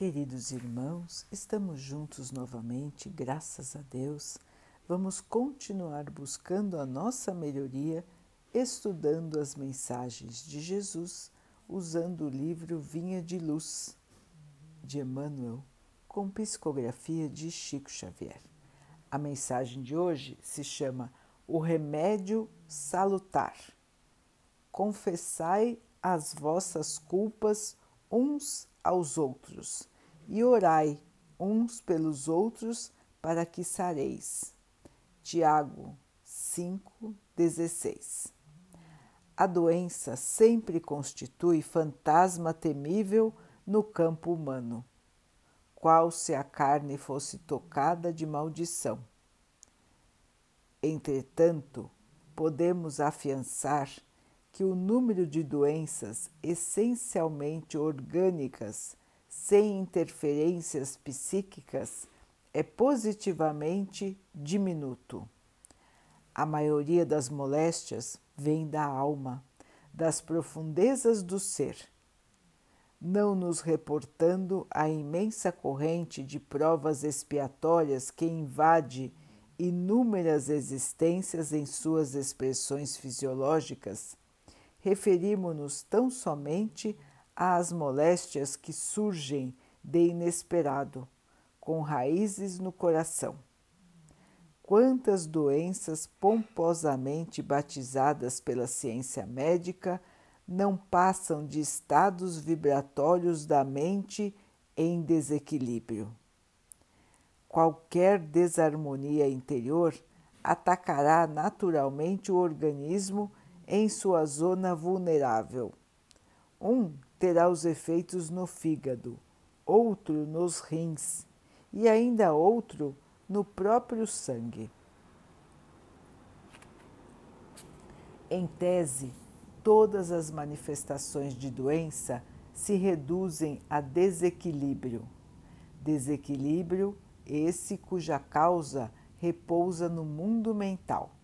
Queridos irmãos, estamos juntos novamente, graças a Deus. Vamos continuar buscando a nossa melhoria, estudando as mensagens de Jesus, usando o livro Vinha de Luz, de Emmanuel, com psicografia de Chico Xavier. A mensagem de hoje se chama O Remédio Salutar. Confessai as vossas culpas uns aos outros e orai uns pelos outros para que sareis. Tiago 5,16 A doença sempre constitui fantasma temível no campo humano, qual se a carne fosse tocada de maldição. Entretanto, podemos afiançar que o número de doenças essencialmente orgânicas sem interferências psíquicas é positivamente diminuto. A maioria das moléstias vem da alma, das profundezas do ser, não nos reportando a imensa corrente de provas expiatórias que invade inúmeras existências em suas expressões fisiológicas, referimos-nos tão somente às moléstias que surgem de inesperado, com raízes no coração. Quantas doenças pomposamente batizadas pela ciência médica não passam de estados vibratórios da mente em desequilíbrio? Qualquer desarmonia interior atacará naturalmente o organismo em sua zona vulnerável. Um terá os efeitos no fígado, outro nos rins e ainda outro no próprio sangue. Em tese, todas as manifestações de doença se reduzem a desequilíbrio. Desequilíbrio esse cuja causa repousa no mundo mental.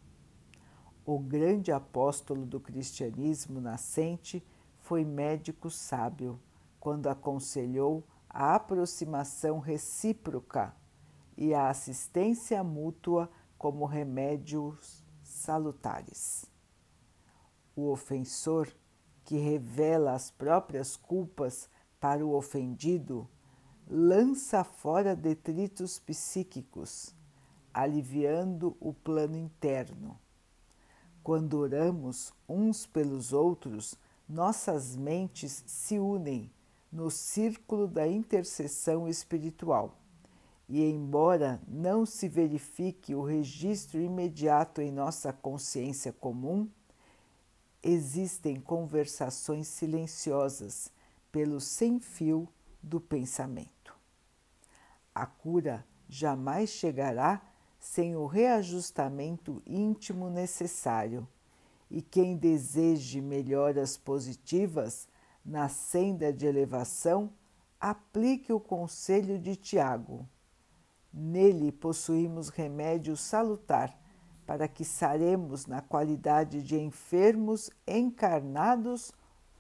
O grande apóstolo do cristianismo nascente foi médico sábio quando aconselhou a aproximação recíproca e a assistência mútua como remédios salutares. O ofensor, que revela as próprias culpas para o ofendido, lança fora detritos psíquicos, aliviando o plano interno. Quando oramos uns pelos outros, nossas mentes se unem no círculo da intercessão espiritual. E, embora não se verifique o registro imediato em nossa consciência comum, existem conversações silenciosas pelo sem-fio do pensamento. A cura jamais chegará sem o reajustamento íntimo necessário e quem deseje melhoras positivas na senda de elevação, aplique o conselho de Tiago. Nele possuímos remédio salutar para que saremos na qualidade de enfermos encarnados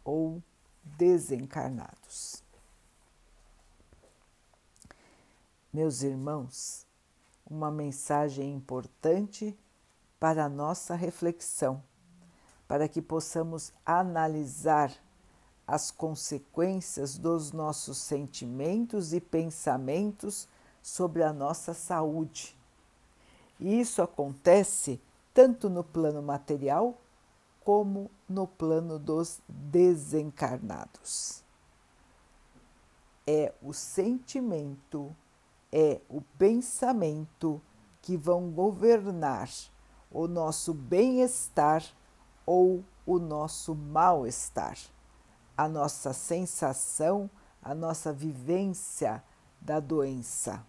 ou desencarnados. Meus irmãos, uma mensagem importante para a nossa reflexão para que possamos analisar as consequências dos nossos sentimentos e pensamentos sobre a nossa saúde. E isso acontece tanto no plano material como no plano dos desencarnados. É o sentimento, é o pensamento que vão governar o nosso bem-estar ou o nosso mal-estar, a nossa sensação, a nossa vivência da doença.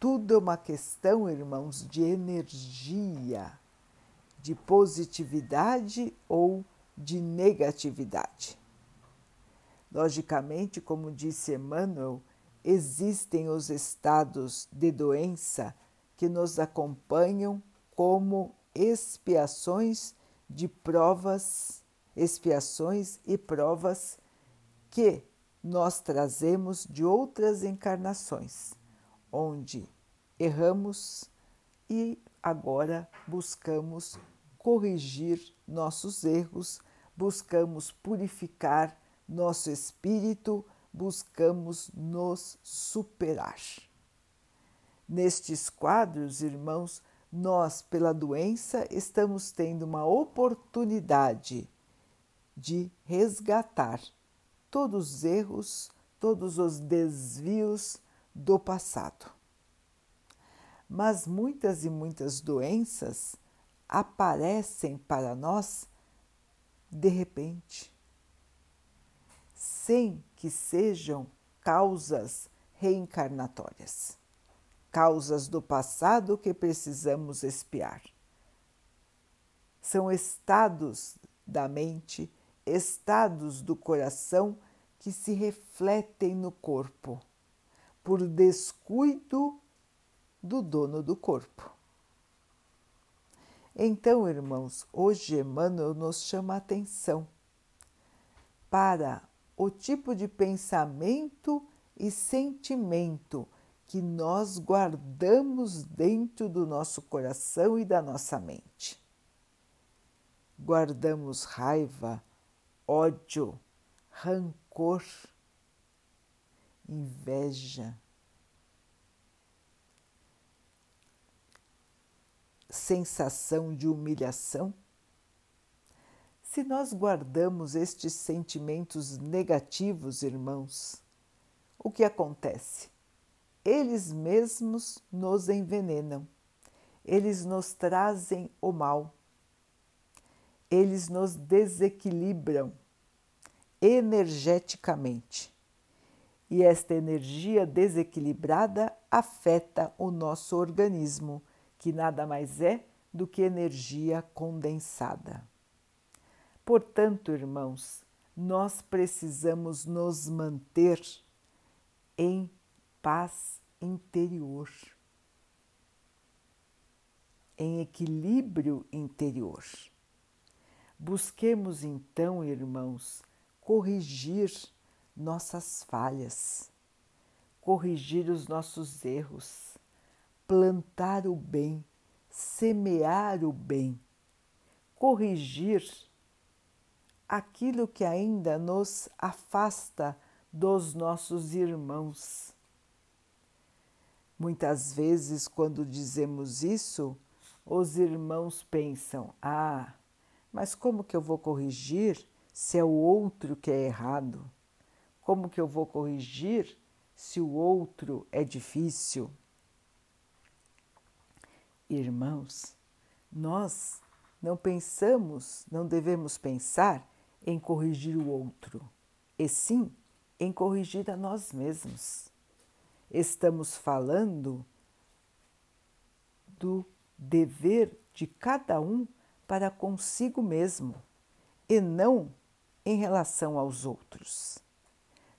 Tudo é uma questão, irmãos, de energia, de positividade ou de negatividade. Logicamente, como disse Emmanuel, existem os estados de doença que nos acompanham como expiações de provas, expiações e provas que nós trazemos de outras encarnações, onde erramos e agora buscamos corrigir nossos erros, buscamos purificar nosso espírito, buscamos nos superar. Nestes quadros, irmãos, nós, pela doença, estamos tendo uma oportunidade de resgatar todos os erros, todos os desvios do passado. Mas muitas e muitas doenças aparecem para nós de repente, sem que sejam causas reencarnatórias, causas do passado que precisamos espiar. São estados da mente, estados do coração que se refletem no corpo, por descuido do dono do corpo. Então, irmãos, hoje Emmanuel nos chama a atenção para o tipo de pensamento e sentimento que nós guardamos dentro do nosso coração e da nossa mente. Guardamos raiva, ódio, rancor, inveja, sensação de humilhação? Se nós guardamos estes sentimentos negativos, irmãos, o que acontece? Eles mesmos nos envenenam, eles nos trazem o mal, eles nos desequilibram energeticamente. E esta energia desequilibrada afeta o nosso organismo que nada mais é do que energia condensada. Portanto, irmãos, nós precisamos nos manter em paz interior, em equilíbrio interior. Busquemos então, irmãos, corrigir nossas falhas, corrigir os nossos erros plantar o bem, semear o bem, corrigir aquilo que ainda nos afasta dos nossos irmãos. Muitas vezes, quando dizemos isso, os irmãos pensam: ah, mas como que eu vou corrigir se é o outro que é errado? Como que eu vou corrigir se o outro é difícil? Irmãos, nós não pensamos, não devemos pensar em corrigir o outro, e sim em corrigir a nós mesmos. Estamos falando do dever de cada um para consigo mesmo e não em relação aos outros.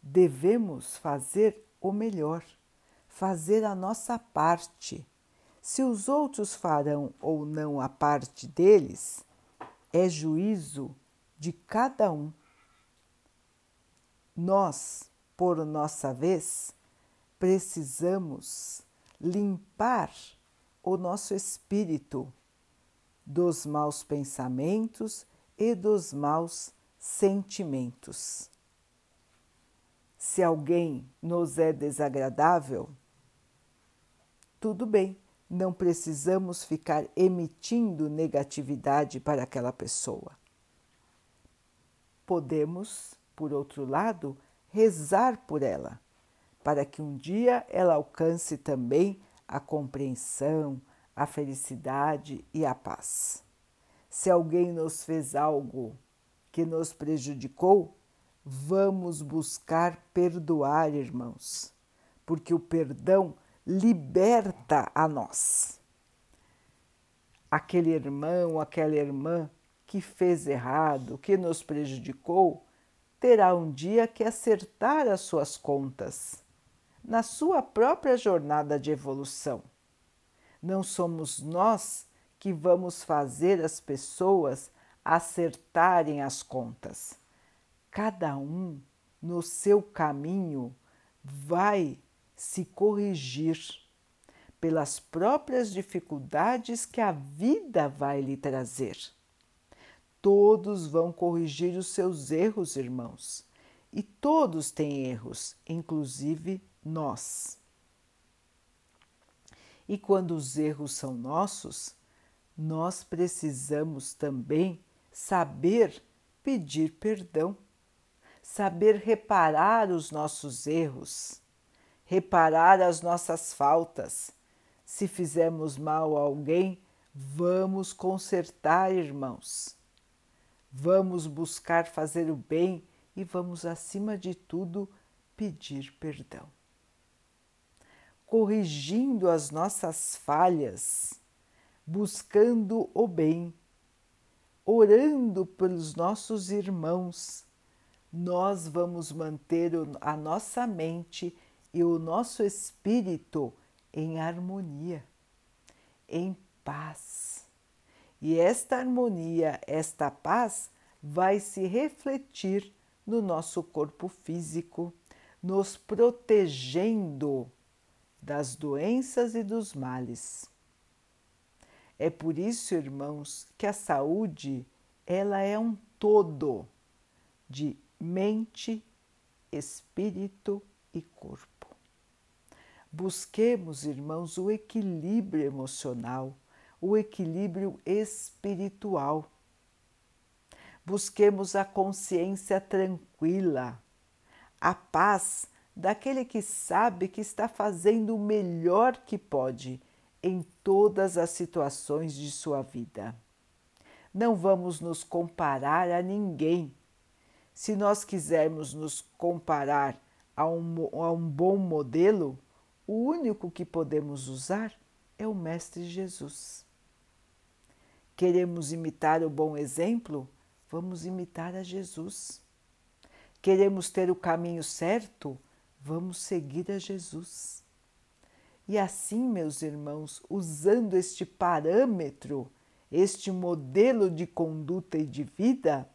Devemos fazer o melhor, fazer a nossa parte se os outros farão ou não a parte deles, é juízo de cada um. Nós, por nossa vez, precisamos limpar o nosso espírito dos maus pensamentos e dos maus sentimentos. Se alguém nos é desagradável, tudo bem, não precisamos ficar emitindo negatividade para aquela pessoa. Podemos, por outro lado, rezar por ela, para que um dia ela alcance também a compreensão, a felicidade e a paz. Se alguém nos fez algo que nos prejudicou, vamos buscar perdoar, irmãos, porque o perdão liberta a nós. Aquele irmão, aquela irmã que fez errado, que nos prejudicou, terá um dia que acertar as suas contas na sua própria jornada de evolução. Não somos nós que vamos fazer as pessoas acertarem as contas. Cada um no seu caminho vai se corrigir pelas próprias dificuldades que a vida vai lhe trazer. Todos vão corrigir os seus erros, irmãos, e todos têm erros, inclusive nós. E quando os erros são nossos, nós precisamos também saber pedir perdão, saber reparar os nossos erros, reparar as nossas faltas. Se fizemos mal a alguém, vamos consertar, irmãos. Vamos buscar fazer o bem e vamos, acima de tudo, pedir perdão. Corrigindo as nossas falhas, buscando o bem, orando pelos nossos irmãos, nós vamos manter a nossa mente e o nosso espírito em harmonia, em paz. E esta harmonia, esta paz vai se refletir no nosso corpo físico, nos protegendo das doenças e dos males. É por isso, irmãos, que a saúde ela é um todo de mente, espírito e corpo. Busquemos, irmãos, o equilíbrio emocional, o equilíbrio espiritual. Busquemos a consciência tranquila, a paz daquele que sabe que está fazendo o melhor que pode em todas as situações de sua vida. Não vamos nos comparar a ninguém. Se nós quisermos nos comparar a um, a um bom modelo, o único que podemos usar é o Mestre Jesus. Queremos imitar o bom exemplo? Vamos imitar a Jesus. Queremos ter o caminho certo? Vamos seguir a Jesus. E assim, meus irmãos, usando este parâmetro, este modelo de conduta e de vida,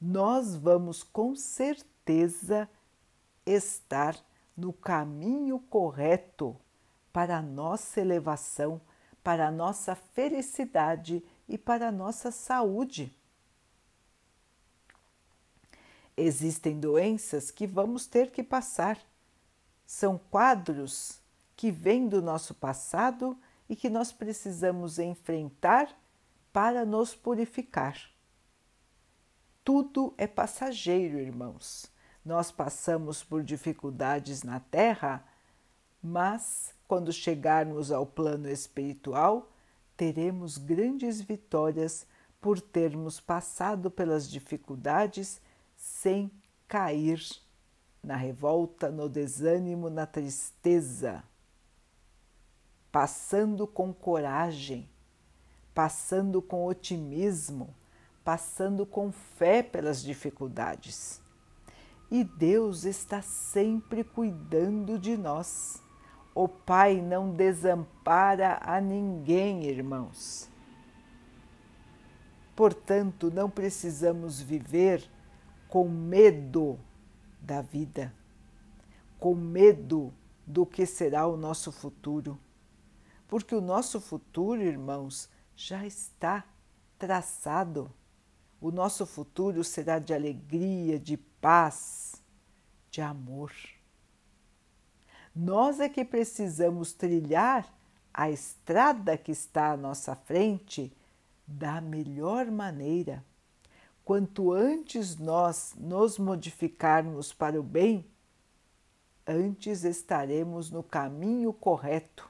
nós vamos com certeza estar no caminho correto para a nossa elevação, para a nossa felicidade e para a nossa saúde. Existem doenças que vamos ter que passar. São quadros que vem do nosso passado e que nós precisamos enfrentar para nos purificar. Tudo é passageiro, irmãos. Nós passamos por dificuldades na Terra, mas quando chegarmos ao plano espiritual, teremos grandes vitórias por termos passado pelas dificuldades sem cair na revolta, no desânimo, na tristeza passando com coragem, passando com otimismo, passando com fé pelas dificuldades. E Deus está sempre cuidando de nós. O Pai não desampara a ninguém, irmãos. Portanto, não precisamos viver com medo da vida, com medo do que será o nosso futuro porque o nosso futuro, irmãos, já está traçado. O nosso futuro será de alegria, de paz, de amor. Nós é que precisamos trilhar a estrada que está à nossa frente da melhor maneira. Quanto antes nós nos modificarmos para o bem, antes estaremos no caminho correto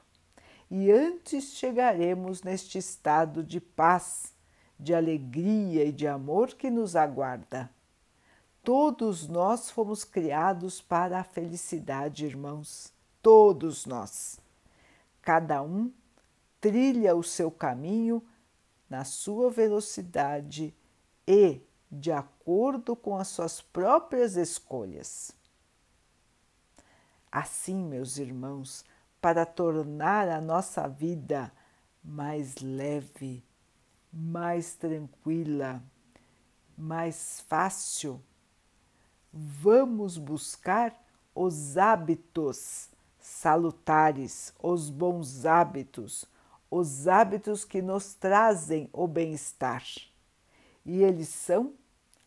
e antes chegaremos neste estado de paz, de alegria e de amor que nos aguarda. Todos nós fomos criados para a felicidade, irmãos, todos nós. Cada um trilha o seu caminho na sua velocidade e de acordo com as suas próprias escolhas. Assim, meus irmãos, para tornar a nossa vida mais leve, mais tranquila, mais fácil. vamos buscar os hábitos salutares, os bons hábitos, os hábitos que nos trazem o bem-estar. E eles são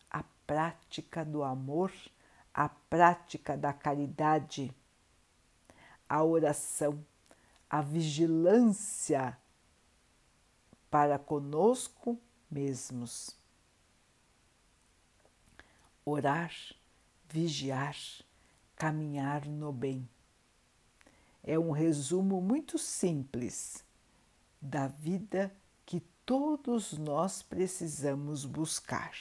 a prática do amor, a prática da caridade, a oração, a vigilância para conosco mesmos. Orar, vigiar, caminhar no bem. É um resumo muito simples da vida todos nós precisamos buscar.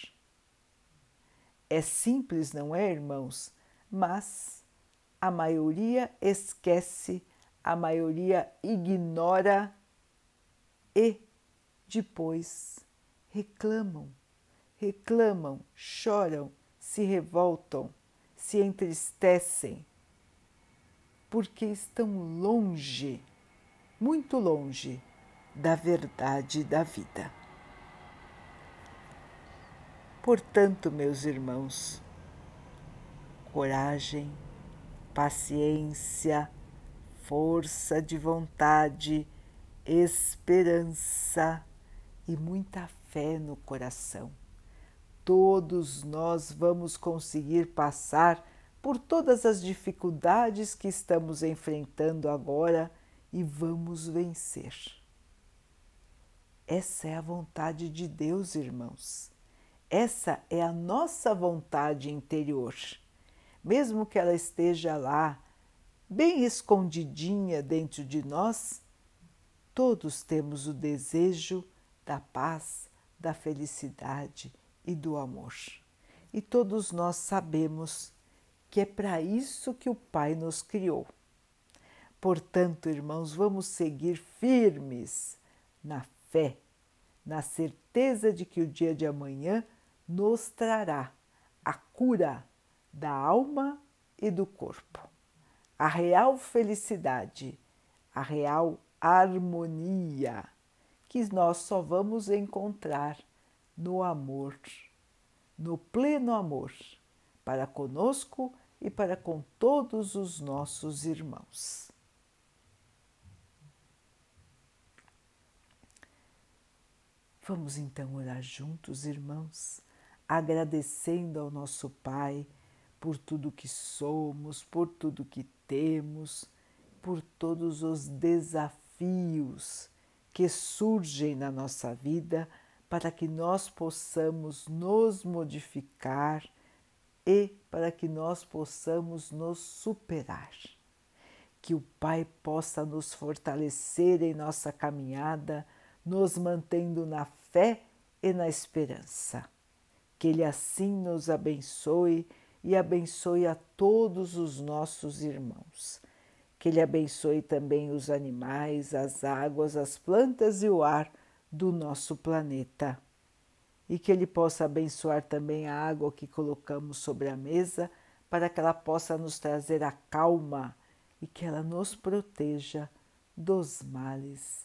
É simples, não é, irmãos? Mas a maioria esquece, a maioria ignora e depois reclamam, reclamam, choram, se revoltam, se entristecem, porque estão longe, muito longe da verdade da vida. Portanto, meus irmãos, coragem, paciência, força de vontade, esperança e muita fé no coração. Todos nós vamos conseguir passar por todas as dificuldades que estamos enfrentando agora e vamos vencer. Essa é a vontade de Deus, irmãos. Essa é a nossa vontade interior. Mesmo que ela esteja lá, bem escondidinha dentro de nós, todos temos o desejo da paz, da felicidade e do amor. E todos nós sabemos que é para isso que o Pai nos criou. Portanto, irmãos, vamos seguir firmes na fé, na certeza de que o dia de amanhã nos trará a cura da alma e do corpo, a real felicidade, a real harmonia que nós só vamos encontrar no amor, no pleno amor, para conosco e para com todos os nossos irmãos. Vamos então orar juntos, irmãos, agradecendo ao nosso Pai por tudo que somos, por tudo que temos, por todos os desafios que surgem na nossa vida para que nós possamos nos modificar e para que nós possamos nos superar. Que o Pai possa nos fortalecer em nossa caminhada nos mantendo na fé e na esperança. Que Ele assim nos abençoe e abençoe a todos os nossos irmãos. Que Ele abençoe também os animais, as águas, as plantas e o ar do nosso planeta. E que Ele possa abençoar também a água que colocamos sobre a mesa, para que ela possa nos trazer a calma e que ela nos proteja dos males